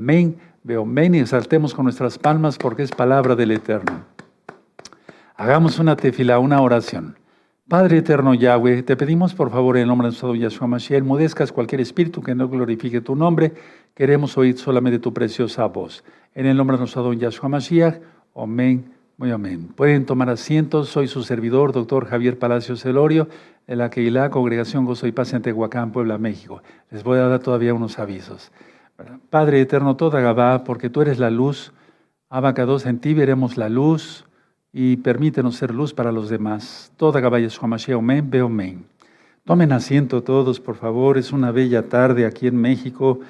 Amén. Veo amén y exaltemos con nuestras palmas porque es palabra del Eterno. Hagamos una tefila, una oración. Padre eterno Yahweh, te pedimos por favor en el nombre de nuestro Yahshua Mashiach, mudezcas cualquier espíritu que no glorifique tu nombre. Queremos oír solamente tu preciosa voz. En el nombre de nuestro Yahshua Mashiach, amén, muy amén. Pueden tomar asientos. Soy su servidor, doctor Javier Palacios Celorio, de la Keilah, Congregación Gozo y Paz en Tehuacán, Puebla, México. Les voy a dar todavía unos avisos. Padre eterno, toda Gabá, porque tú eres la luz. Abacados, en ti veremos la luz y permítenos ser luz para los demás. Toda Gabá Yeshua Mashiach, amén, veo amén. Tomen asiento todos, por favor. Es una bella tarde aquí en México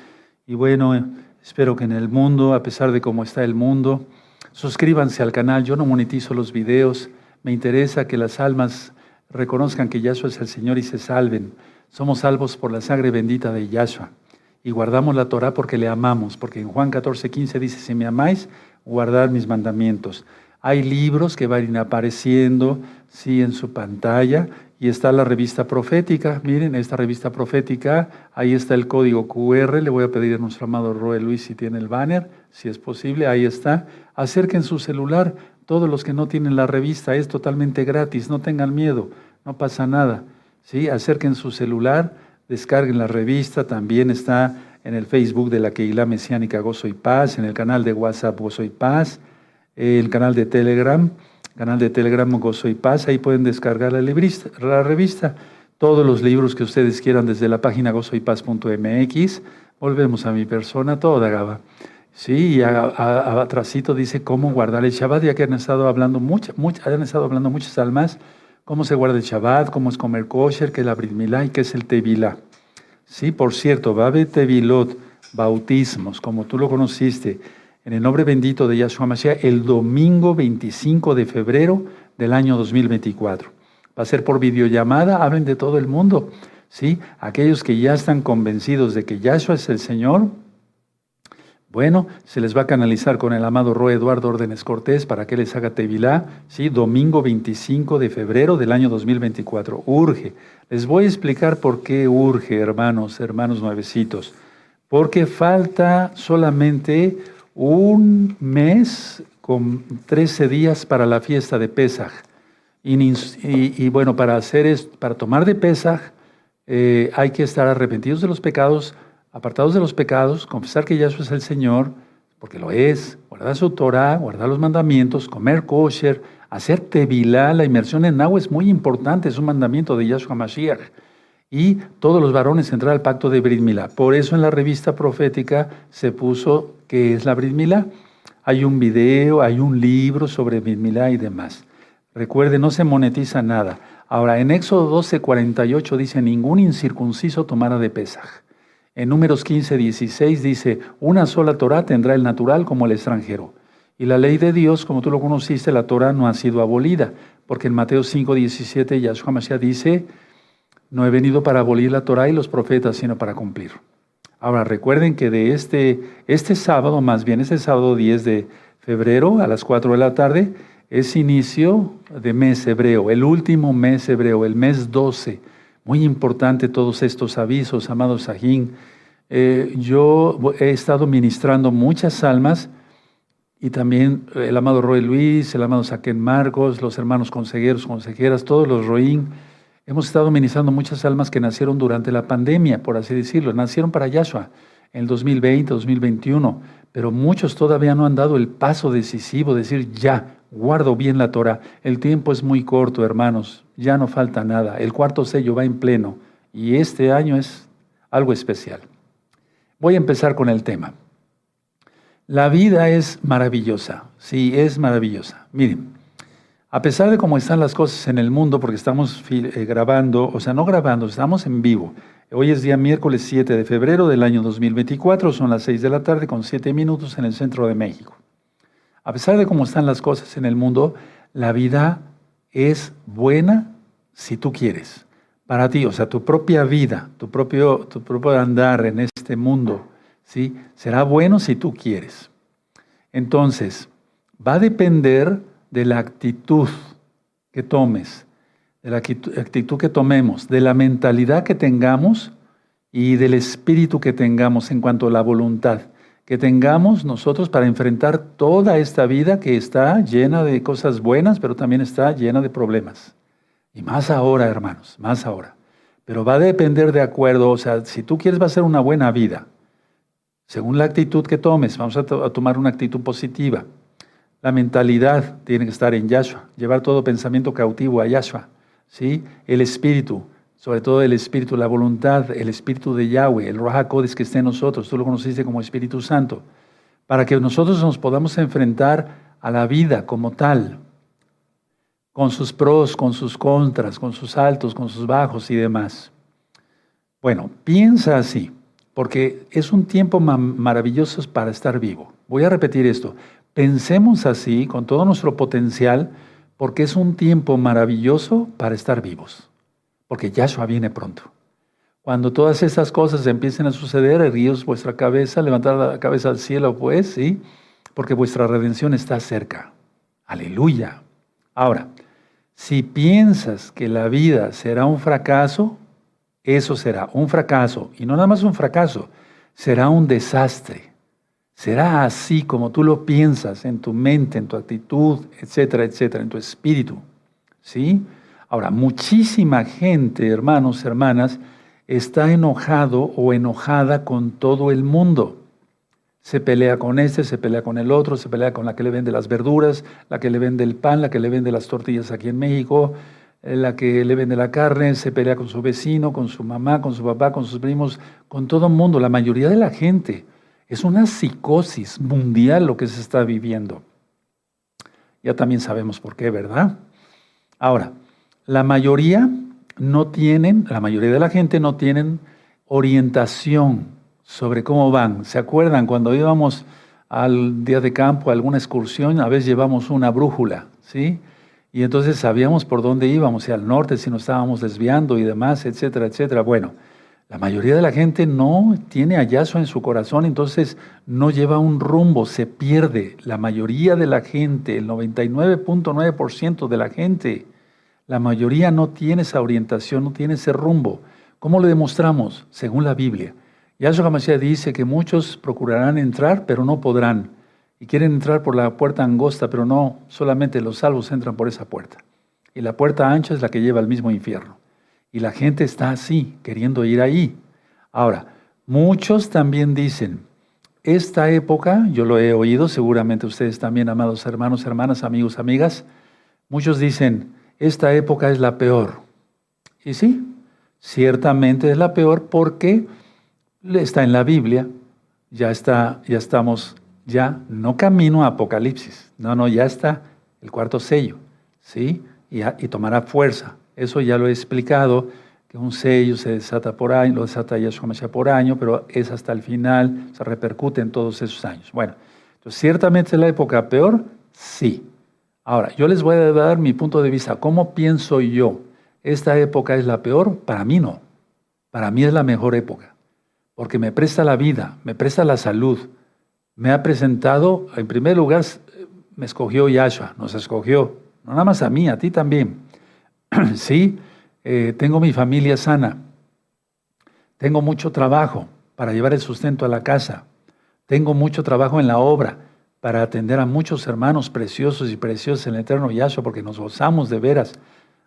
y bueno, espero que en el mundo, a pesar de cómo está el mundo, suscríbanse al canal. Yo no monetizo los videos. Me interesa que las almas reconozcan que Yahshua es el Señor y se salven. Somos salvos por la sangre bendita de Yahshua y guardamos la Torah porque le amamos, porque en Juan 14, 15 dice, si me amáis, guardad mis mandamientos. Hay libros que van apareciendo, sí, en su pantalla, y está la revista profética. Miren, esta revista profética, ahí está el código QR. Le voy a pedir a nuestro amado Roel Luis si tiene el banner, si es posible, ahí está. Acerquen su celular, todos los que no tienen la revista, es totalmente gratis, no tengan miedo, no pasa nada. ¿sí? Acerquen su celular Descarguen la revista, también está en el Facebook de la Keilah Mesiánica Gozo y Paz, en el canal de WhatsApp Gozo y Paz, el canal de Telegram, canal de Telegram Gozo y Paz, ahí pueden descargar la, la revista, todos los libros que ustedes quieran desde la página gozoypaz.mx. Volvemos a mi persona toda, Gaba. Sí, y atrásito dice cómo guardar el Shabbat, ya que han estado hablando muchas, han estado hablando muchas almas cómo se guarda el Shabbat, cómo es comer kosher, qué es la Brit Milá y qué es el Tevilá. Sí, por cierto, va a Tevilot, bautismos, como tú lo conociste, en el nombre bendito de Yahshua Mashiach, el domingo 25 de febrero del año 2024. Va a ser por videollamada, hablen de todo el mundo. ¿sí? Aquellos que ya están convencidos de que Yahshua es el Señor, bueno, se les va a canalizar con el amado Roe Eduardo Órdenes Cortés para que les haga Tevilá, ¿sí? domingo 25 de febrero del año 2024. Urge. Les voy a explicar por qué urge, hermanos, hermanos nuevecitos. Porque falta solamente un mes con 13 días para la fiesta de Pesaj. Y, bueno, para hacer esto, para tomar de Pesaj, eh, hay que estar arrepentidos de los pecados apartados de los pecados, confesar que Yahshua es el Señor, porque lo es, guardar su Torah, guardar los mandamientos, comer kosher, hacer tevilá, la inmersión en agua es muy importante, es un mandamiento de Yahshua Mashiach. Y todos los varones entrar al pacto de Brit. Por eso en la revista profética se puso que es la Brit. Hay un video, hay un libro sobre Brit y demás. Recuerde, no se monetiza nada. Ahora, en Éxodo 12, 48 dice, ningún incircunciso tomará de Pesaj. En números 15, 16 dice, una sola Torah tendrá el natural como el extranjero. Y la ley de Dios, como tú lo conociste, la Torah no ha sido abolida, porque en Mateo 5, 17 Yahshua Mashiach dice, no he venido para abolir la Torah y los profetas, sino para cumplir. Ahora recuerden que de este, este sábado, más bien este sábado 10 de febrero a las 4 de la tarde, es inicio de mes hebreo, el último mes hebreo, el mes 12 muy importante todos estos avisos, amados Sajín. Eh, yo he estado ministrando muchas almas y también el amado Roy Luis, el amado Saquen Marcos, los hermanos consejeros, consejeras, todos los Roín. Hemos estado ministrando muchas almas que nacieron durante la pandemia, por así decirlo, nacieron para Yahshua en el 2020, 2021, pero muchos todavía no han dado el paso decisivo, decir ya, guardo bien la Torah. El tiempo es muy corto, hermanos, ya no falta nada. El cuarto sello va en pleno y este año es algo especial. Voy a empezar con el tema. La vida es maravillosa, sí, es maravillosa. Miren, a pesar de cómo están las cosas en el mundo, porque estamos eh, grabando, o sea, no grabando, estamos en vivo. Hoy es día miércoles 7 de febrero del año 2024, son las 6 de la tarde con 7 minutos en el centro de México. A pesar de cómo están las cosas en el mundo, la vida es buena si tú quieres. Para ti, o sea, tu propia vida, tu propio, tu propio andar en este mundo, ¿sí? Será bueno si tú quieres. Entonces, va a depender de la actitud que tomes, de la actitud que tomemos, de la mentalidad que tengamos y del espíritu que tengamos en cuanto a la voluntad. Que tengamos nosotros para enfrentar toda esta vida que está llena de cosas buenas, pero también está llena de problemas. Y más ahora, hermanos, más ahora. Pero va a depender de acuerdo, o sea, si tú quieres va a ser una buena vida, según la actitud que tomes, vamos a, tomar una actitud positiva. La mentalidad tiene que estar en Yahshua, llevar todo pensamiento cautivo a Yahshua, ¿sí? El espíritu, sobre todo el Espíritu, la voluntad, el Espíritu de Yahweh, el Ruach que esté en nosotros, tú lo conociste como Espíritu Santo, para que nosotros nos podamos enfrentar a la vida como tal, con sus pros, con sus contras, con sus altos, con sus bajos y demás. Bueno, piensa así, porque es un tiempo maravilloso para estar vivo. Voy a repetir esto. Pensemos así, con todo nuestro potencial, porque es un tiempo maravilloso para estar vivos porque Yahshua viene pronto. Cuando todas estas cosas empiecen a suceder, erguíos vuestra cabeza, levantad la cabeza al cielo, pues, ¿sí? Porque vuestra redención está cerca. Aleluya. Ahora, si piensas que la vida será un fracaso, eso será un fracaso. Y no nada más un fracaso, será un desastre. Será así como tú lo piensas en tu mente, en tu actitud, etcétera, etcétera, en tu espíritu. ¿Sí? Ahora, muchísima gente, hermanos, hermanas, está enojado o enojada con todo el mundo. Se pelea con este, se pelea con el otro, se pelea con la que le vende las verduras, la que le vende el pan, la que le vende las tortillas aquí en México, eh, la que le vende la carne, se pelea con su vecino, con su mamá, con su papá, con sus primos, con todo el mundo, la mayoría de la gente. Es una psicosis mundial lo que se está viviendo. Ya también sabemos por qué, ¿verdad? Ahora, la mayoría no tienen, la mayoría de la gente no tienen orientación sobre cómo van. ¿Se acuerdan cuando íbamos al día de campo, a alguna excursión, a veces llevamos una brújula, ¿sí? Y entonces sabíamos por dónde íbamos, si al norte, si nos estábamos desviando y demás, etcétera, etcétera. Bueno, la mayoría de la gente no tiene hallazo en su corazón, entonces no lleva un rumbo, se pierde. La mayoría de la gente, el 99.9% de la gente, la mayoría no tiene esa orientación, no tiene ese rumbo. ¿Cómo lo demostramos? Según la Biblia. Yahshua HaMashiach dice que muchos procurarán entrar, pero no podrán. Y quieren entrar por la puerta angosta, pero no, solamente los salvos entran por esa puerta. Y la puerta ancha es la que lleva al mismo infierno. Y la gente está así, queriendo ir ahí. Ahora, muchos también dicen, esta época, yo lo he oído, seguramente ustedes también, amados hermanos, hermanas, amigos, amigas, muchos dicen, esta época es la peor. Y sí, ciertamente es la peor porque está en la Biblia, ya está, ya estamos, ya no camino a Apocalipsis, no, no, ya está el cuarto sello, ¿sí? Y, tomará fuerza. Eso ya lo he explicado, que un sello se desata por año, lo desata Yahshua por año, pero es hasta el final, se repercute en todos esos años. Bueno, entonces ciertamente es la época peor, sí, Ahora, yo les voy a dar mi punto de vista. ¿Cómo pienso yo? ¿Esta época es la peor? Para mí no. Para mí es la mejor época. Porque me presta la vida, me presta la salud. Me ha presentado, en primer lugar, me escogió Yahshua, nos escogió. No nada más a mí, a ti también. sí, eh, tengo mi familia sana. Tengo mucho trabajo para llevar el sustento a la casa. Tengo mucho trabajo en la obra para atender a muchos hermanos preciosos y preciosos en el eterno Yahshua, porque nos gozamos de veras.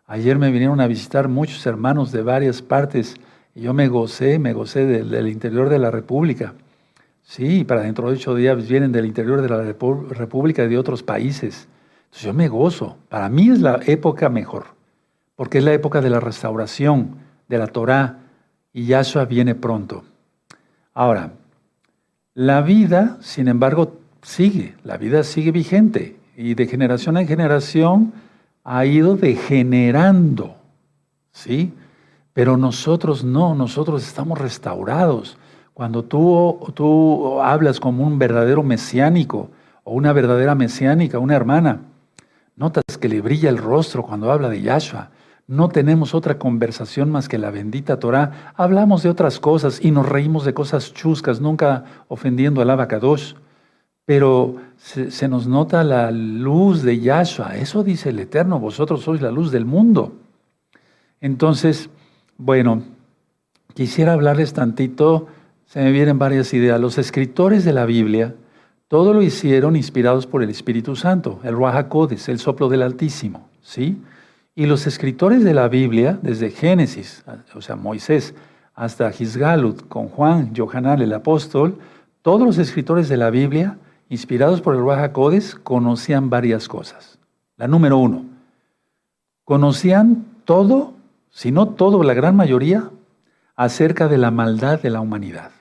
Ayer me vinieron a visitar muchos hermanos de varias partes y yo me gocé, me gocé del, interior de la República. Sí, para dentro de ocho días vienen del interior de la República y de otros países. Entonces yo me gozo. Para mí es la época mejor, porque es la época de la restauración, de la Torah, y Yahshua viene pronto. Ahora, la vida, sin embargo, sigue, la vida sigue vigente y de generación en generación ha ido degenerando, ¿sí? Pero nosotros no, nosotros estamos restaurados. Cuando tú, tú hablas como un verdadero mesiánico o una verdadera mesiánica, una hermana, notas que le brilla el rostro cuando habla de Yahshua. No tenemos otra conversación más que la bendita Torah. Hablamos de otras cosas y nos reímos de cosas chuscas, nunca ofendiendo al Abacadosh pero se, nos nota la luz de Yahshua. Eso dice el Eterno, vosotros sois la luz del mundo. Entonces, bueno, quisiera hablarles tantito se me vienen varias ideas. Los escritores de la Biblia, todo lo hicieron inspirados por el Espíritu Santo, el Ruach el soplo del Altísimo, ¿sí? Y los escritores de la Biblia, desde Génesis, o sea, Moisés, hasta Gisgalut, con Juan, Johanal, el apóstol, todos los escritores de la Biblia, inspirados por el Ruach conocían varias cosas. La número uno, conocían todo, si no todo, la gran mayoría, acerca de la maldad de la humanidad.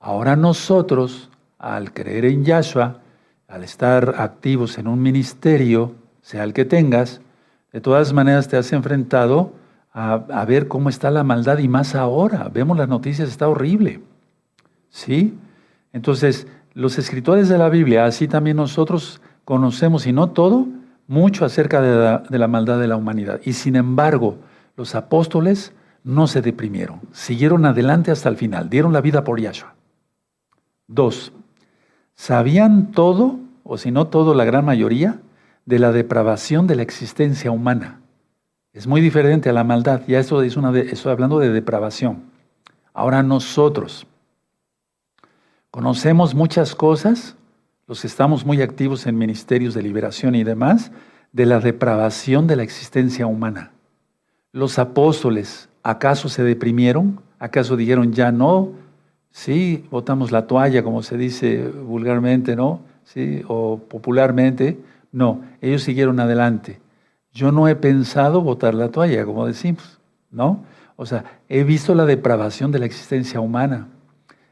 Ahora nosotros, al creer en Yahshua, al estar activos en un ministerio, sea el que tengas, de todas maneras te has enfrentado a, ver cómo está la maldad y más ahora. Vemos las noticias, está horrible. ¿Sí? Entonces, los escritores de la Biblia, así también nosotros conocemos, y no todo, mucho acerca de la, maldad de la humanidad. Y sin embargo, los apóstoles no se deprimieron, siguieron adelante hasta el final, dieron la vida por Yahshua. Dos, sabían todo, o si no todo, la gran mayoría, de la depravación de la existencia humana. Es muy diferente a la maldad, ya esto es una estoy hablando de depravación. Ahora nosotros conocemos muchas cosas, los estamos muy activos en ministerios de liberación y demás, de la depravación de la existencia humana. Los apóstoles, ¿acaso se deprimieron? ¿Acaso dijeron ya no? Sí, botamos la toalla, como se dice vulgarmente, ¿no? Sí, o popularmente. No, ellos siguieron adelante. Yo no he pensado botar la toalla, como decimos, ¿no? O sea, he visto la depravación de la existencia humana.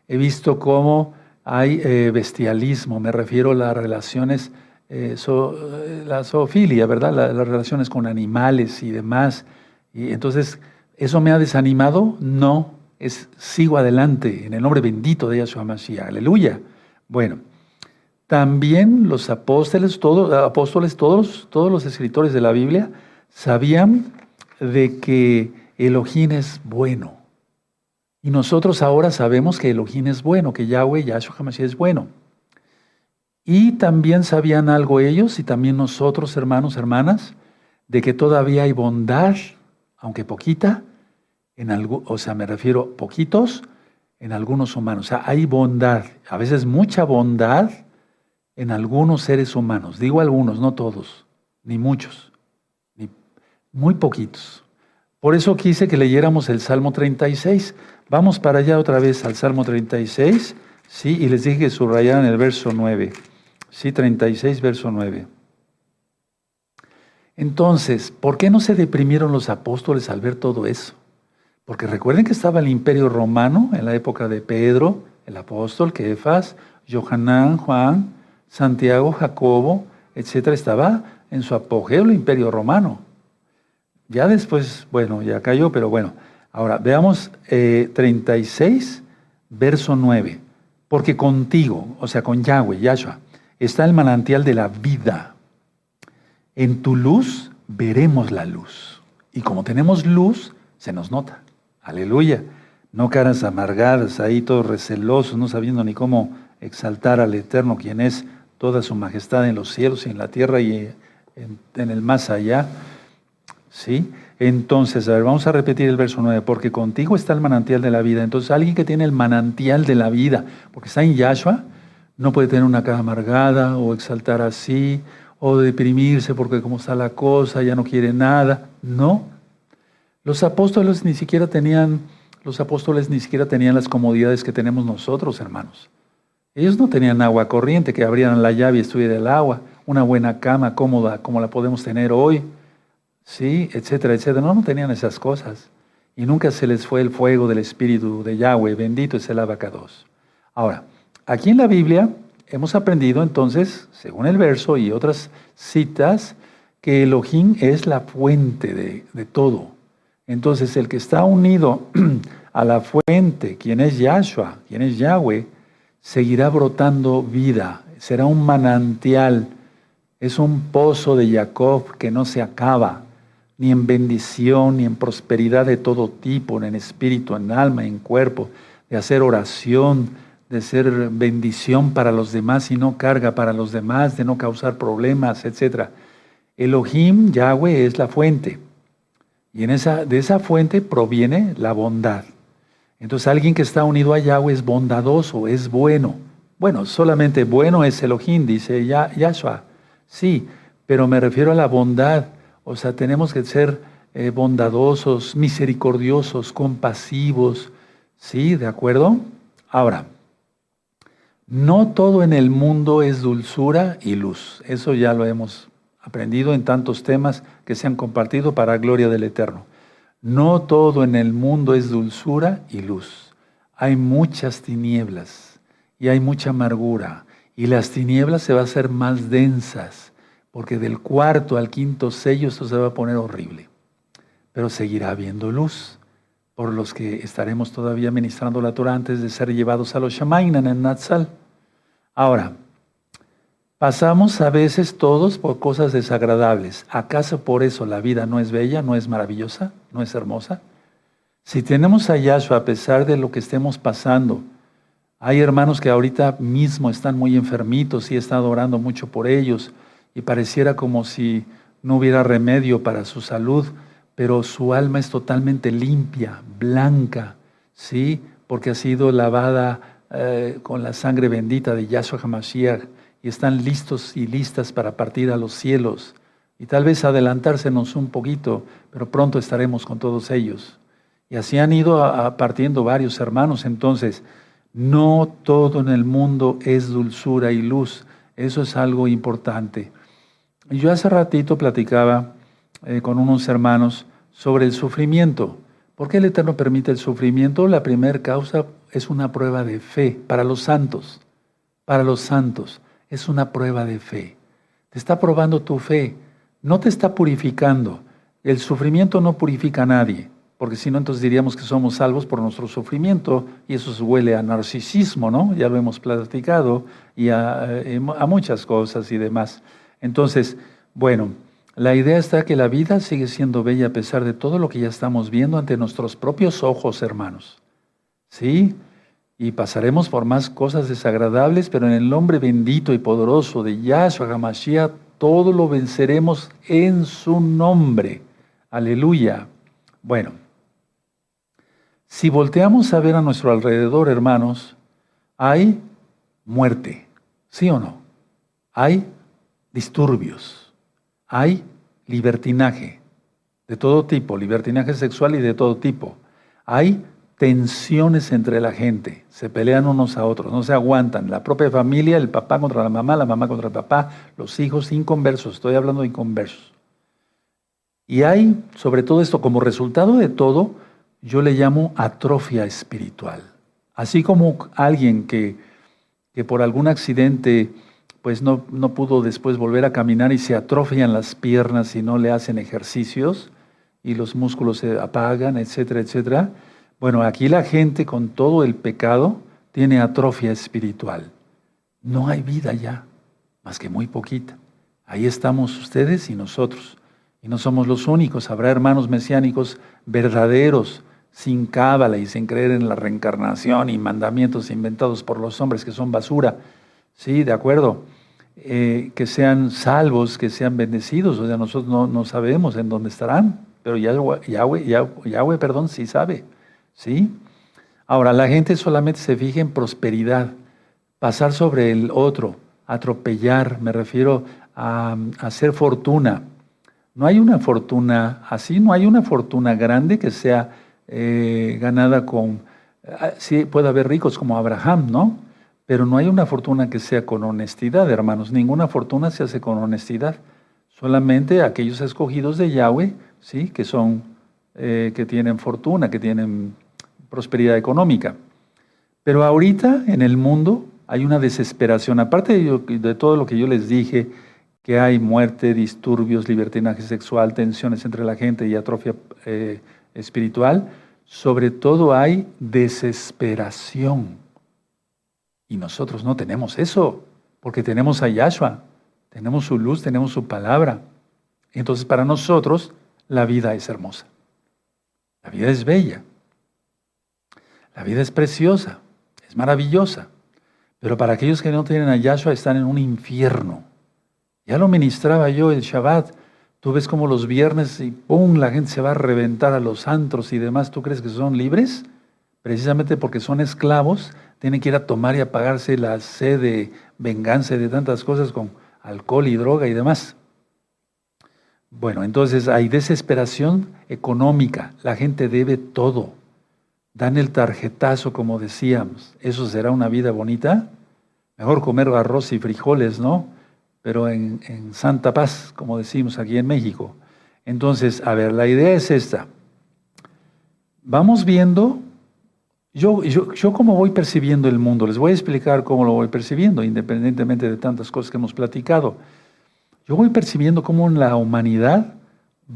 He visto cómo hay eh, bestialismo, me refiero a las relaciones, eh, eh, la zoofilia, ¿verdad? las relaciones con animales y demás. Y entonces, ¿eso me ha desanimado? No, es, sigo adelante en el nombre bendito de Yahshua Mashiach. Aleluya. Bueno, también los apóstoles, todos, apóstoles todos, todos los escritores de la Biblia sabían de que Elohim es bueno. Y nosotros ahora sabemos que Elohim es bueno, que Yahweh, Yahshua HaMashiach es bueno. Y también sabían algo ellos y también nosotros, hermanos, hermanas, de que todavía hay bondad, aunque poquita, en algo, o sea, me refiero poquitos, en algunos humanos. O sea, hay bondad, a veces mucha bondad en algunos seres humanos. Digo algunos, no todos, ni muchos, ni muy poquitos. Por eso quise que leyéramos el Salmo 36. Vamos para allá otra vez al Salmo 36, ¿sí? Y les dije que subrayaran el verso 9. Sí, 36, verso 9. Entonces, ¿por qué no se deprimieron los apóstoles al ver todo eso? Porque recuerden que estaba el imperio romano en la época de Pedro, el apóstol, Kefas, Johanán, Juan, Santiago, Jacobo, etcétera, estaba en su apogeo el imperio romano. Ya después, bueno, ya cayó, pero bueno, Ahora, veamos 36, eh, verso 9. Porque contigo, o sea, con Yahweh, Yahshua, está el manantial de la vida. En tu luz veremos la luz. Y como tenemos luz, se nos nota. Aleluya. No caras amargadas, ahí todos recelosos, no sabiendo ni cómo exaltar al Eterno, quien es toda su majestad en los cielos y en la tierra y en el más allá. ¿Sí? Entonces, a ver, vamos a repetir el verso 9, porque contigo está el manantial de la vida. Entonces, alguien que tiene el manantial de la vida, porque está en Yahshua, no puede tener una cara amargada o exaltar así, o deprimirse porque como está la cosa, ya no quiere nada. No. Los apóstoles ni siquiera tenían, los apóstoles ni siquiera tenían las comodidades que tenemos nosotros, hermanos. Ellos no tenían agua corriente, que abrieran la llave y estuviera el agua, una buena cama cómoda como la podemos tener hoy. Sí, etcétera, etcétera. No, no tenían esas cosas. Y nunca se les fue el fuego del Espíritu de Yahweh. Bendito es el abacados. Ahora, aquí en la Biblia hemos aprendido entonces, según el verso y otras citas, que Elohim es la fuente de, todo. Entonces, el que está unido a la fuente, quien es Yahshua, quien es Yahweh, seguirá brotando vida, será un manantial, es un pozo de Jacob que no se acaba ni en bendición, ni en prosperidad de todo tipo, en espíritu, en alma, en cuerpo, de hacer oración, de ser bendición para los demás y no carga para los demás, de no causar problemas, etc. Elohim, Yahweh, es la fuente. Y en esa, de esa fuente proviene la bondad. Entonces alguien que está unido a Yahweh es bondadoso, es bueno. Bueno, solamente bueno es Elohim, dice Yahshua. Sí, pero me refiero a la bondad. O sea, tenemos que ser eh, bondadosos, misericordiosos, compasivos. ¿Sí? ¿De acuerdo? Ahora, no todo en el mundo es dulzura y luz. Eso ya lo hemos aprendido en tantos temas que se han compartido para gloria del Eterno. No todo en el mundo es dulzura y luz. Hay muchas tinieblas y hay mucha amargura. Y las tinieblas se van a hacer más densas, porque del cuarto al quinto sello esto se va a poner horrible. Pero seguirá habiendo luz, por los que estaremos todavía ministrando la Torah antes de ser llevados a los Shamainan en Natsal. Ahora, pasamos a veces todos por cosas desagradables. ¿Acaso por eso la vida no es bella, no es maravillosa, no es hermosa? Si tenemos a Yahshua a pesar de lo que estemos pasando, hay hermanos que ahorita mismo están muy enfermitos y he estado orando mucho por ellos y pareciera como si no hubiera remedio para su salud, pero su alma es totalmente limpia, blanca, ¿sí? Porque ha sido lavada eh, con la sangre bendita de Yahshua HaMashiach y están listos y listas para partir a los cielos y tal vez adelantársenos un poquito, pero pronto estaremos con todos ellos. Y así han ido partiendo varios hermanos. Entonces, no todo en el mundo es dulzura y luz. Eso es algo importante. Yo hace ratito platicaba eh, con unos hermanos sobre el sufrimiento. ¿Por qué el Eterno permite el sufrimiento? La primera causa es una prueba de fe para los santos. Para los santos es una prueba de fe. Te está probando tu fe, no te está purificando. El sufrimiento no purifica a nadie, porque si no, entonces diríamos que somos salvos por nuestro sufrimiento y eso huele a narcisismo, ¿no? Ya lo hemos platicado y a, eh, a muchas cosas y demás. Entonces, bueno, la idea está que la vida sigue siendo bella a pesar de todo lo que ya estamos viendo ante nuestros propios ojos, hermanos. ¿Sí? Y pasaremos por más cosas desagradables, pero en el nombre bendito y poderoso de Yahshua HaMashiach, todo lo venceremos en su nombre. Aleluya. Bueno, si volteamos a ver a nuestro alrededor, hermanos, hay muerte, ¿sí o no? Hay disturbios hay libertinaje de todo tipo, libertinaje sexual y de todo tipo. Hay tensiones entre la gente, se pelean unos a otros, no se aguantan. La propia familia, el papá contra la mamá, la mamá contra el papá, los hijos inconversos, estoy hablando de inconversos. Y hay, sobre todo esto, como resultado de todo, yo le llamo atrofia espiritual. Así como alguien que, que por algún accidente pues no, no, pudo después volver a caminar y se atrofian las piernas y no le hacen ejercicios y los músculos se apagan, etcétera, etcétera. Bueno, aquí la gente con todo el pecado tiene atrofia espiritual. No hay vida ya, más que muy poquita. Ahí estamos ustedes y nosotros. Y no somos los únicos. Habrá hermanos mesiánicos verdaderos, sin cábala y sin creer en la reencarnación y mandamientos inventados por los hombres que son basura. Sí, de acuerdo. Eh, que sean salvos, que sean bendecidos. O sea, nosotros no, sabemos en dónde estarán, pero Yahweh, Yahweh, Yahweh, perdón, sí sabe. ¿Sí? Ahora, la gente solamente se fija en prosperidad, pasar sobre el otro, atropellar, me refiero a, hacer fortuna. No hay una fortuna así, no hay una fortuna grande que sea eh, ganada con... Ah, sí, puede haber ricos como Abraham, ¿no? Pero no hay una fortuna que sea con honestidad, hermanos. Ninguna fortuna se hace con honestidad. Solamente aquellos escogidos de Yahweh, sí, que son, eh, que tienen fortuna, que tienen prosperidad económica. Pero ahorita en el mundo hay una desesperación. Aparte de, todo lo que yo les dije, que hay muerte, disturbios, libertinaje sexual, tensiones entre la gente y atrofia eh, espiritual, sobre todo hay desesperación. Y nosotros no tenemos eso, porque tenemos a Yahshua, tenemos su luz, tenemos su palabra. Entonces para nosotros la vida es hermosa. La vida es bella. La vida es preciosa, es maravillosa. Pero para aquellos que no tienen a Yahshua están en un infierno. Ya lo ministraba yo el Shabbat. Tú ves como los viernes y ¡pum! la gente se va a reventar a los antros y demás. ¿Tú crees que son libres? Precisamente porque son esclavos, tienen que ir a tomar y apagarse la sed de venganza y de tantas cosas con alcohol y droga y demás. Bueno, entonces hay desesperación económica, la gente debe todo, dan el tarjetazo como decíamos, ¿eso será una vida bonita? Mejor comer arroz y frijoles, ¿no? Pero en, Santa Paz, como decimos aquí en México. Entonces, a ver, la idea es esta. Vamos viendo, yo, yo, yo cómo voy percibiendo el mundo, les voy a explicar cómo lo voy percibiendo, independientemente de tantas cosas que hemos platicado. Yo voy percibiendo cómo la humanidad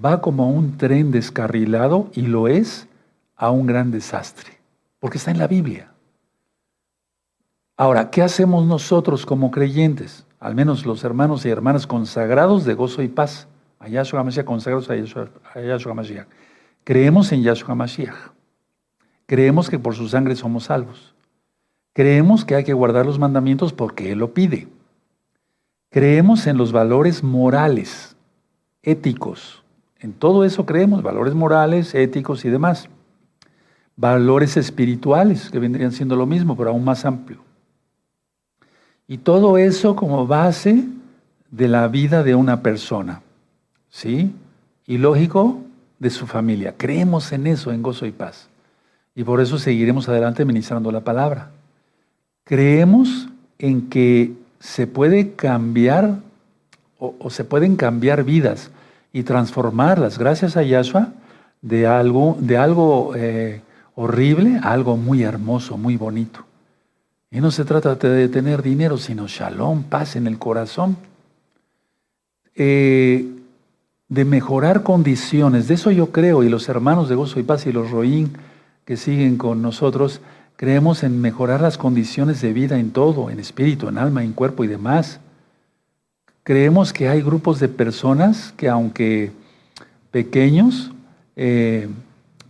va como un tren descarrilado y lo es a un gran desastre, porque está en la Biblia. Ahora, ¿qué hacemos nosotros como creyentes? Al menos los hermanos y hermanas consagrados de gozo y paz. A Yahshua HaMashiach, consagrados a Yahshua, HaMashiach. Creemos en Yahshua HaMashiach. Creemos que por su sangre somos salvos. Creemos que hay que guardar los mandamientos porque Él lo pide. Creemos en los valores morales, éticos. En todo eso creemos, valores morales, éticos y demás. Valores espirituales, que vendrían siendo lo mismo, pero aún más amplio. Y todo eso como base de la vida de una persona. ¿Sí? Y lógico, de su familia. Creemos en eso, en gozo y paz. Y por eso seguiremos adelante ministrando la palabra. Creemos en que se puede cambiar o, se pueden cambiar vidas y transformarlas gracias a Yahshua de algo, de algo eh, horrible a algo muy hermoso, muy bonito. Y no se trata de tener dinero, sino shalom, paz en el corazón. Eh, de mejorar condiciones, de eso yo creo, y los hermanos de Gozo y Paz y los Roín que siguen con nosotros, creemos en mejorar las condiciones de vida en todo, en espíritu, en alma, en cuerpo y demás. Creemos que hay grupos de personas que aunque pequeños, eh,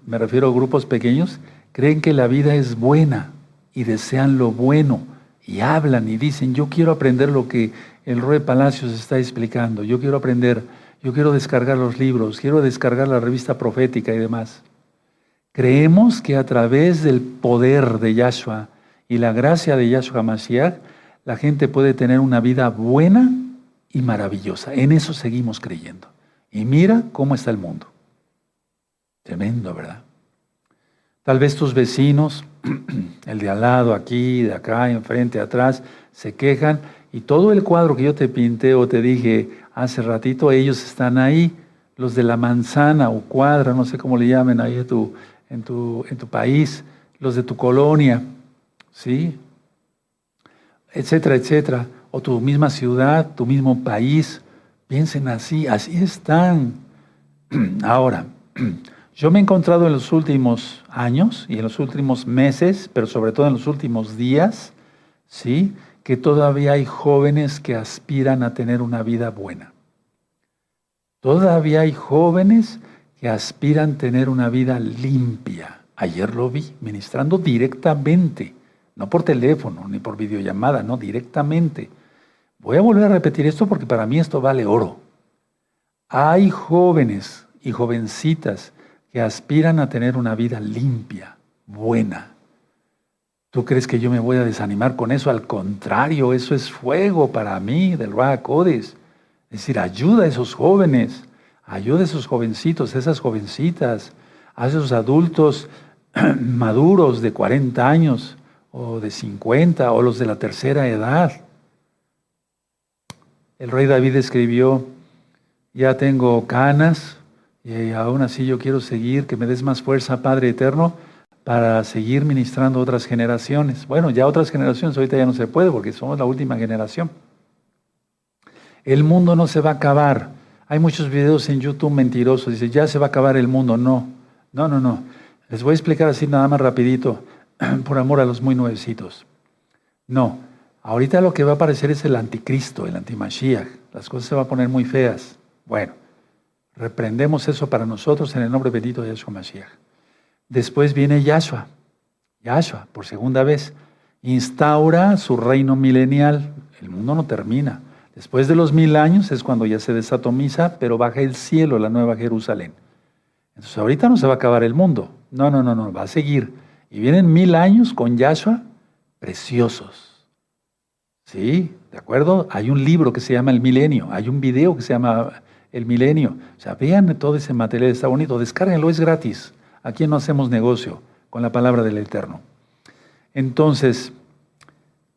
me refiero a grupos pequeños, creen que la vida es buena, y desean lo bueno y hablan y dicen, yo quiero aprender lo que el Rey Palacios está explicando, yo quiero aprender, yo quiero descargar los libros, quiero descargar la revista profética y demás. Creemos que a través del poder de Yahshua y la gracia de Yahshua Mashiach, la gente puede tener una vida buena y maravillosa. En eso seguimos creyendo. Y mira cómo está el mundo. Tremendo, ¿verdad? Tal vez tus vecinos, el de al lado, aquí, de acá, enfrente, atrás, se quejan y todo el cuadro que yo te pinté o te dije hace ratito, ellos están ahí, los de la manzana o cuadra, no sé cómo le llamen ahí en tu, en tu, en tu país, los de tu colonia, ¿sí? Etcétera, etcétera. O tu misma ciudad, tu mismo país. Piensen así, así están. Ahora, yo me he encontrado en los últimos años y en los últimos meses, pero sobre todo en los últimos días, ¿sí? que todavía hay jóvenes que aspiran a tener una vida buena. Todavía hay jóvenes que aspiran tener una vida limpia. Ayer lo vi ministrando directamente, no por teléfono ni por videollamada, no, directamente. Voy a volver a repetir esto porque para mí esto vale oro. Hay jóvenes y jovencitas que aspiran a tener una vida limpia, buena. ¿Tú crees que yo me voy a desanimar con eso? Al contrario, eso es fuego para mí del Codes. Es decir, ayuda a esos jóvenes, ayuda a esos jovencitos, a esas jovencitas, a esos adultos maduros de 40 años o de 50 o los de la tercera edad. El rey David escribió, ya tengo canas, y aún así yo quiero seguir, que me des más fuerza, Padre Eterno, para seguir ministrando otras generaciones. Bueno, ya otras generaciones ahorita ya no se puede porque somos la última generación. El mundo no se va a acabar. Hay muchos videos en YouTube mentirosos. Dice, ya se va a acabar el mundo. No, no, no, no. Les voy a explicar así nada más rapidito, por amor a los muy nuevecitos. No, ahorita lo que va a aparecer es el anticristo, el antimashiach. Las cosas se van a poner muy feas. Bueno, Reprendemos eso para nosotros en el nombre bendito de Yahshua Mashiach. Después viene Yahshua, Yahshua, por segunda vez, instaura su reino milenial. El mundo no termina. Después de los mil años es cuando ya se desatomiza, pero baja el cielo, la nueva Jerusalén. Entonces ahorita no se va a acabar el mundo. No, no, no, no, va a seguir. Y vienen mil años con Yahshua preciosos. ¿Sí? ¿De acuerdo? Hay un libro que se llama El Milenio, hay un video que se llama El Milenio. O sea, vean todo ese material, está bonito, descárguenlo, es gratis. Aquí no hacemos negocio con la palabra del Eterno. Entonces,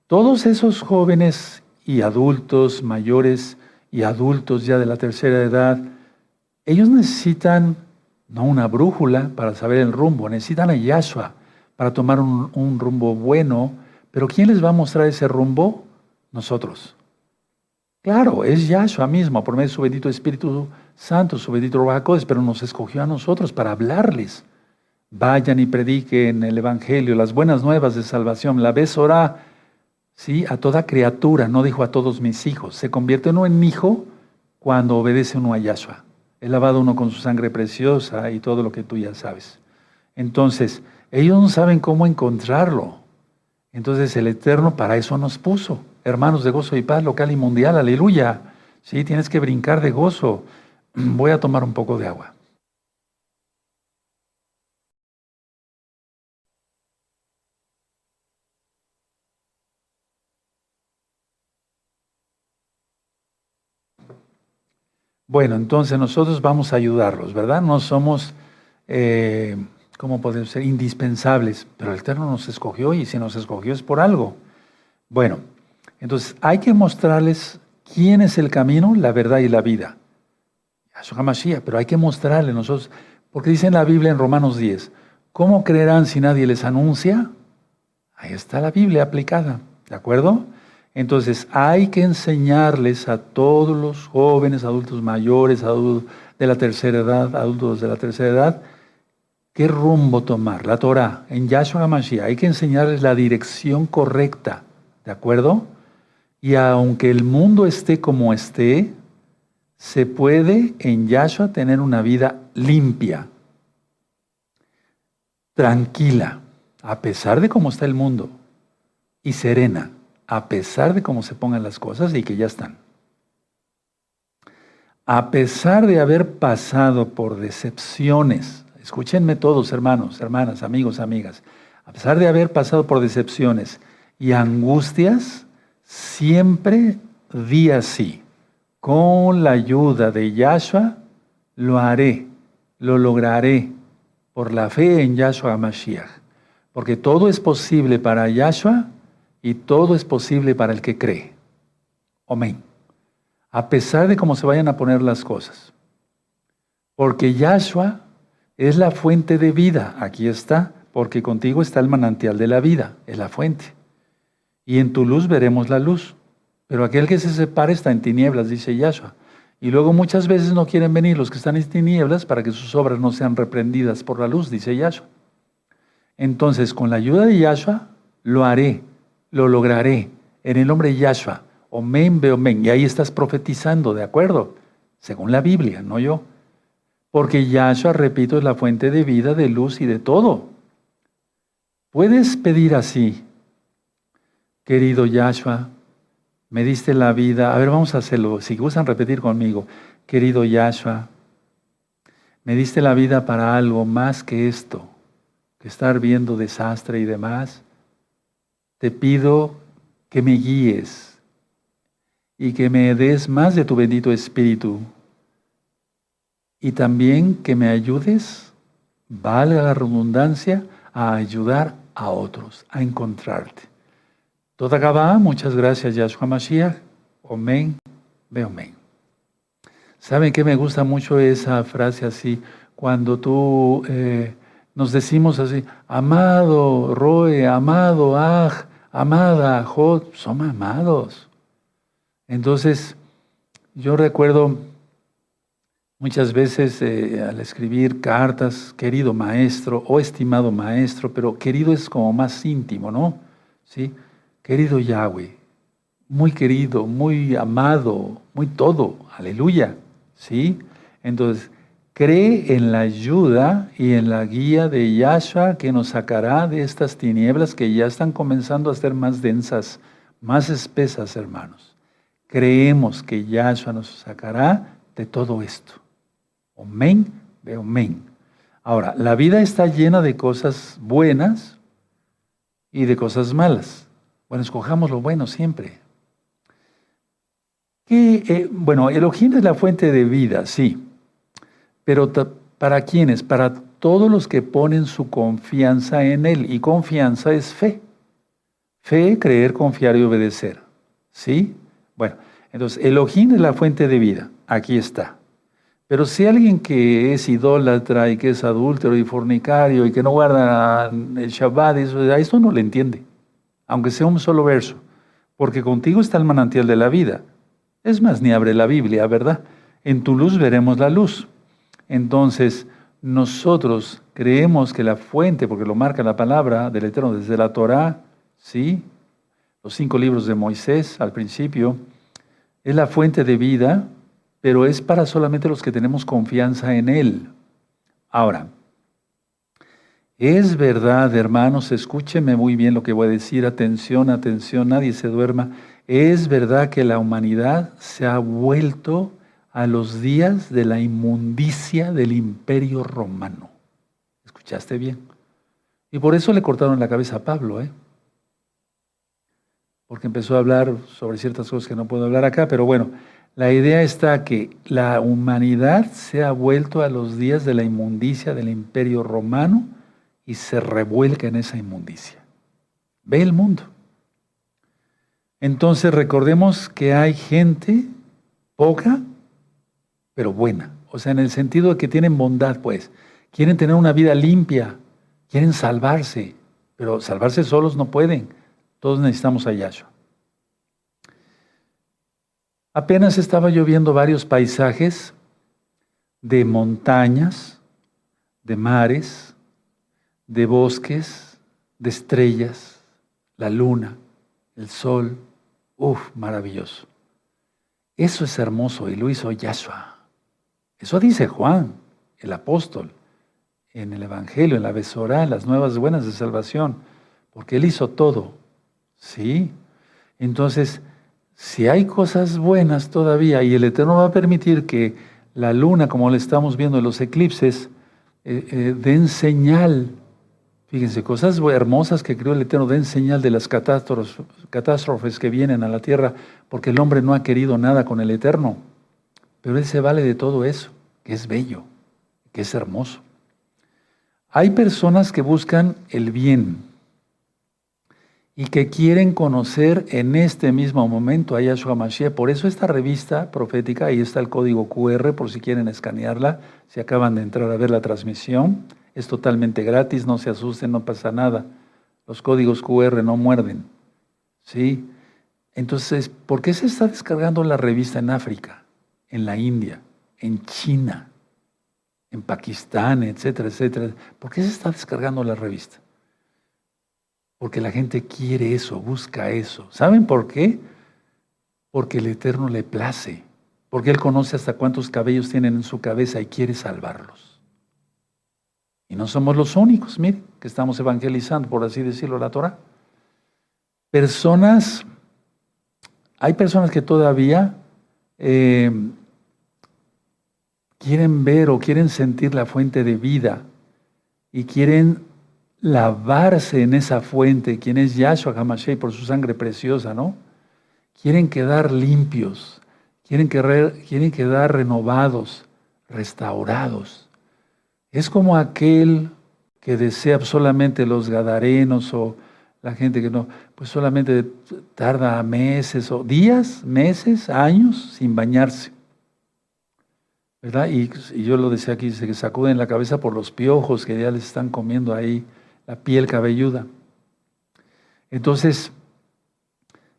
todos esos jóvenes y adultos, mayores y adultos ya de la tercera edad, ellos necesitan no una brújula para saber el rumbo, necesitan a Yahshua para tomar un, rumbo bueno, pero ¿quién les va a mostrar ese rumbo? Nosotros. Claro, es Yahshua mismo, por medio de su bendito Espíritu Santo, su bendito Rubacodes, pero nos escogió a nosotros para hablarles. Vayan y prediquen el Evangelio, las buenas nuevas de salvación. La vez ora, sí, a toda criatura, no dijo a todos mis hijos. Se convierte uno en hijo cuando obedece uno a Yahshua. He lavado uno con su sangre preciosa y todo lo que tú ya sabes. Entonces, ellos no saben cómo encontrarlo. Entonces, el Eterno para eso nos puso. Hermanos de gozo y paz local y mundial, aleluya. Sí, tienes que brincar de gozo. Voy a tomar un poco de agua. Bueno, entonces nosotros vamos a ayudarlos, ¿verdad? No somos, eh, ¿cómo podemos ser? Indispensables, pero el Eterno nos escogió y si nos escogió es por algo. Bueno, entonces hay que mostrarles quién es el camino, la verdad y la vida. Yahshua Mashiach, pero hay que mostrarle nosotros, porque dice en la Biblia en Romanos 10, ¿cómo creerán si nadie les anuncia? Ahí está la Biblia aplicada, ¿de acuerdo? Entonces hay que enseñarles a todos los jóvenes, adultos mayores, adultos de la tercera edad, adultos de la tercera edad, qué rumbo tomar, la Torah, en Yahshua HaMashiach. Hay que enseñarles la dirección correcta, ¿de acuerdo? Y aunque el mundo esté como esté, se puede en Yahshua tener una vida limpia, tranquila, a pesar de cómo está el mundo, y serena a pesar de cómo se pongan las cosas y que ya están. A pesar de haber pasado por decepciones, escúchenme todos hermanos, hermanas, amigos, amigas, a pesar de haber pasado por decepciones y angustias, siempre di así, con la ayuda de Yahshua, lo haré, lo lograré, por la fe en Yahshua Mashiach. Porque todo es posible para Yahshua y todo es posible para el que cree. Amén. A pesar de cómo se vayan a poner las cosas. Porque Yahshua es la fuente de vida. Aquí está. Porque contigo está el manantial de la vida. Es la fuente. Y en tu luz veremos la luz. Pero aquel que se separe está en tinieblas, dice Yahshua. Y luego muchas veces no quieren venir los que están en tinieblas para que sus obras no sean reprendidas por la luz, dice Yahshua. Entonces, con la ayuda de Yahshua, lo haré lo lograré en el nombre de Yahshua. Omen, omen. Y ahí estás profetizando, ¿de acuerdo? Según la Biblia, no yo. Porque Yahshua, repito, es la fuente de vida, de luz y de todo. Puedes pedir así, querido Yahshua, me diste la vida. A ver, vamos a hacerlo. Si gustan repetir conmigo, querido Yahshua, me diste la vida para algo más que esto, que estar viendo desastre y demás te pido que me guíes y que me des más de tu bendito Espíritu y también que me ayudes, valga la redundancia, a ayudar a otros, a encontrarte. Toda Gabá, muchas gracias, Yahshua Mashiach. Amén, ve amén. ¿Saben que me gusta mucho esa frase así? Cuando tú eh, nos decimos así, amado Roe, amado Aj, amada, Jod, son amados. Entonces, yo recuerdo muchas veces eh, al escribir cartas, querido maestro o estimado maestro, pero querido es como más íntimo, ¿no? ¿Sí? Querido Yahweh, muy querido, muy amado, muy todo, aleluya, ¿sí? Entonces, Cree en la ayuda y en la guía de Yahshua que nos sacará de estas tinieblas que ya están comenzando a ser más densas, más espesas, hermanos. Creemos que Yahshua nos sacará de todo esto. Amén, amén. Ahora, la vida está llena de cosas buenas, y de cosas malas. Bueno, escojamos lo bueno siempre. Eh, bueno, Elohim es la fuente de vida, sí. Pero ¿para quiénes? Para todos los que ponen su confianza en Él. Y confianza es fe. Fe, creer, confiar y obedecer. ¿Sí? Bueno, entonces Elohim es la fuente de vida. Aquí está. Pero si alguien que es idólatra y que es adúltero y fornicario y que no guarda el Shabbat, eso, a eso no le entiende, aunque sea un solo verso, porque contigo está el manantial de la vida. Es más, ni abre la Biblia, ¿verdad? En tu luz veremos la luz. Entonces, nosotros creemos que la fuente, porque lo marca la palabra del Eterno desde la Torah, ¿sí? Los cinco libros de Moisés al principio, es la fuente de vida pero es para solamente los que tenemos confianza en Él. Ahora, es verdad, hermanos, escúcheme muy bien lo que voy a decir, atención, atención, nadie se duerma. Es verdad que la humanidad se ha vuelto a los días de la inmundicia del imperio romano. ¿Escuchaste bien? Y por eso le cortaron la cabeza a Pablo, ¿eh? Porque empezó a hablar sobre ciertas cosas que no puedo hablar acá, pero bueno, la idea está que la humanidad se ha vuelto a los días de la inmundicia del imperio romano y se revuelca en esa inmundicia. Ve el mundo. Entonces recordemos que hay gente poca, pero buena. O sea, en el sentido de que tienen bondad, pues. Quieren tener una vida limpia, quieren salvarse, pero salvarse solos no pueden. Todos necesitamos a Yahshua. Apenas estaba yo viendo varios paisajes de montañas, de mares, de bosques, de estrellas, la luna, el sol. Uf, maravilloso. Eso es hermoso y lo hizo Yahshua. Eso dice Juan, el apóstol, en el Evangelio, en la Besorá, en las nuevas buenas de salvación, porque Él hizo todo. ¿Sí? Entonces, si hay cosas buenas todavía y el Eterno va a permitir que la luna, como le estamos viendo en los eclipses, eh, eh, den señal, fíjense, cosas hermosas que creó el Eterno, den señal de las catástrofes, catástrofes que vienen a la tierra, porque el hombre no ha querido nada con el Eterno. Pero Él se vale de todo eso, que es bello, que es hermoso. Hay personas que buscan el bien, y que quieren conocer en este mismo momento a Yahshua Mashiach. Por eso esta revista profética, ahí está el código QR por si quieren escanearla, si acaban de entrar a ver la transmisión, es totalmente gratis, no se asusten, no pasa nada. Los códigos QR no muerden. ¿Sí? Entonces, ¿por qué se está descargando la revista en África, en la India, en China, en Pakistán, etcétera, etcétera? ¿Por qué se está descargando la revista? Porque la gente quiere eso, busca eso. ¿Saben por qué? Porque el Eterno le place. Porque Él conoce hasta cuántos cabellos tienen en su cabeza y quiere salvarlos. Y no somos los únicos, miren, que estamos evangelizando, por así decirlo, la Torah. Personas, hay personas que todavía eh, quieren ver o quieren sentir la fuente de vida y quieren lavarse en esa fuente, quien es Yahshua HaMashiach por su sangre preciosa, ¿no? Quieren quedar limpios, quieren, quieren quedar renovados, restaurados. Es como aquel que desea solamente los gadarenos o la gente que no, pues solamente tarda meses o días, meses, años sin bañarse. ¿Verdad? Y, yo lo decía aquí, se sacuden la cabeza por los piojos que ya les están comiendo ahí la piel cabelluda. Entonces,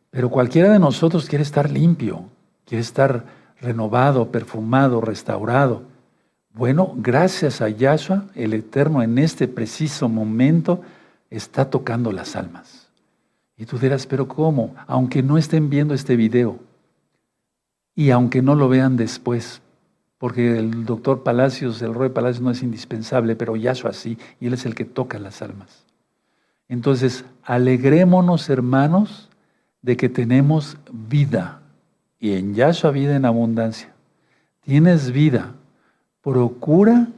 pero cualquiera de nosotros quiere estar limpio, quiere estar renovado, perfumado, restaurado. Bueno, gracias a Yahshua, el Eterno en este preciso momento está tocando las almas. Y tú dirás, pero ¿cómo? Aunque no estén viendo este video y aunque no lo vean después, porque el doctor Palacios, el rey Palacios no es indispensable, pero Yahshua sí, y él es el que toca las almas. Entonces, alegrémonos, hermanos, de que tenemos vida, y en Yahshua vida en abundancia. Tienes vida, procura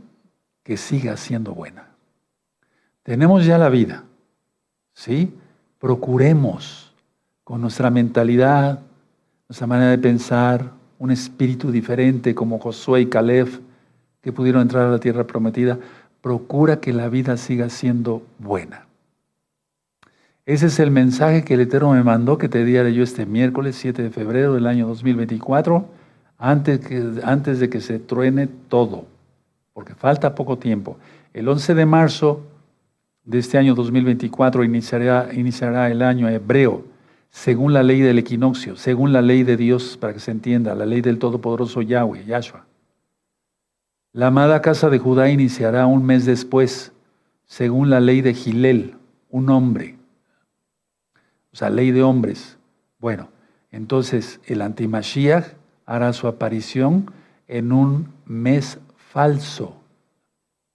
que siga siendo buena. Tenemos ya la vida, ¿sí? procuremos con nuestra mentalidad, nuestra manera de pensar, un espíritu diferente como Josué y Caleb, que pudieron entrar a la tierra prometida, procura que la vida siga siendo buena. Ese es el mensaje que el Eterno me mandó que te diera yo este miércoles 7 de febrero del año 2024, antes, que, antes de que se truene todo, porque falta poco tiempo. El 11 de marzo de este año 2024 iniciará, iniciará el año hebreo, según la ley del equinoccio, según la ley de Dios, para que se entienda, la ley del Todopoderoso Yahweh, Yahshua. La amada casa de Judá iniciará un mes después, según la ley de Gilel, un hombre o sea, ley de hombres. Bueno, entonces el antimashiach hará su aparición en un mes falso.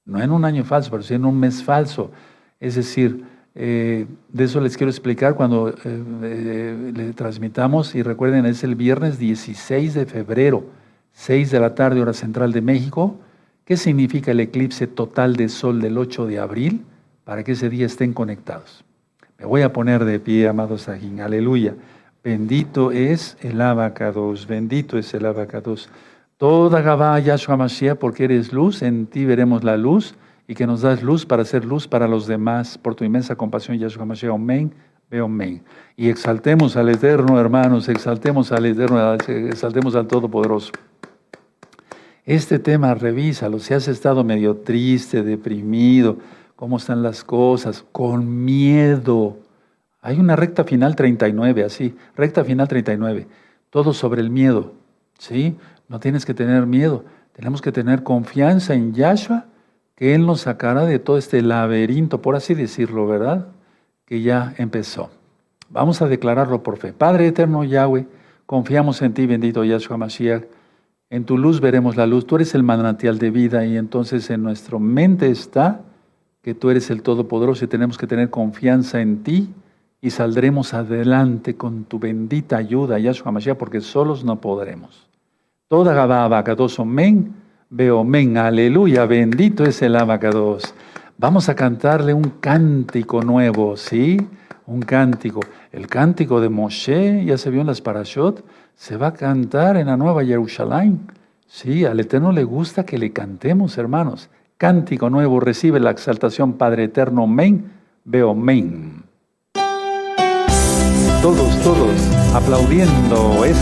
No en un año falso, pero sí en un mes falso. Es decir, eh, de eso les quiero explicar cuando eh, eh, le transmitamos. Y recuerden, es el viernes 16 de febrero, 6 de la tarde, hora central de México. ¿Qué significa el eclipse total de sol del 8 de abril? Para que ese día estén conectados. Me voy a poner de pie, amados Sajín. Aleluya. Bendito es el abacados, bendito es el abacados. Toda Gabá Yahshua Mashiach, porque eres luz, en ti veremos la luz y que nos das luz para ser luz para los demás. Por tu inmensa compasión, Yahshua Mashiach. Amén. Ve amén. Y exaltemos al Eterno, hermanos, exaltemos al Eterno, exaltemos al Todopoderoso. Este tema, revísalo. Si has estado medio triste, deprimido, cómo están las cosas, con miedo. Hay una recta final 39, así, recta final 39, todo sobre el miedo, ¿sí? No tienes que tener miedo, tenemos que tener confianza en Yahshua, que Él nos sacará de todo este laberinto, por así decirlo, ¿verdad? Que ya empezó. Vamos a declararlo por fe. Padre eterno Yahweh, confiamos en ti, bendito Yahshua Mashiach. En tu luz veremos la luz. Tú eres el manantial de vida y entonces en nuestra mente está que tú eres el Todopoderoso y tenemos que tener confianza en ti y saldremos adelante con tu bendita ayuda, Yahshua Mashiach, porque solos no podremos. Toda Gabá Abacados, men, veo men, aleluya, bendito es el Abacados. Vamos a cantarle un cántico nuevo, ¿sí? Un cántico. El cántico de Moshe, ya se vio en las parashot, se va a cantar en la Nueva Jerusalén. Sí, al Eterno le gusta que le cantemos, hermanos cántico nuevo, recibe la exaltación Padre Eterno, men, veo men. Todos, todos, aplaudiendo, es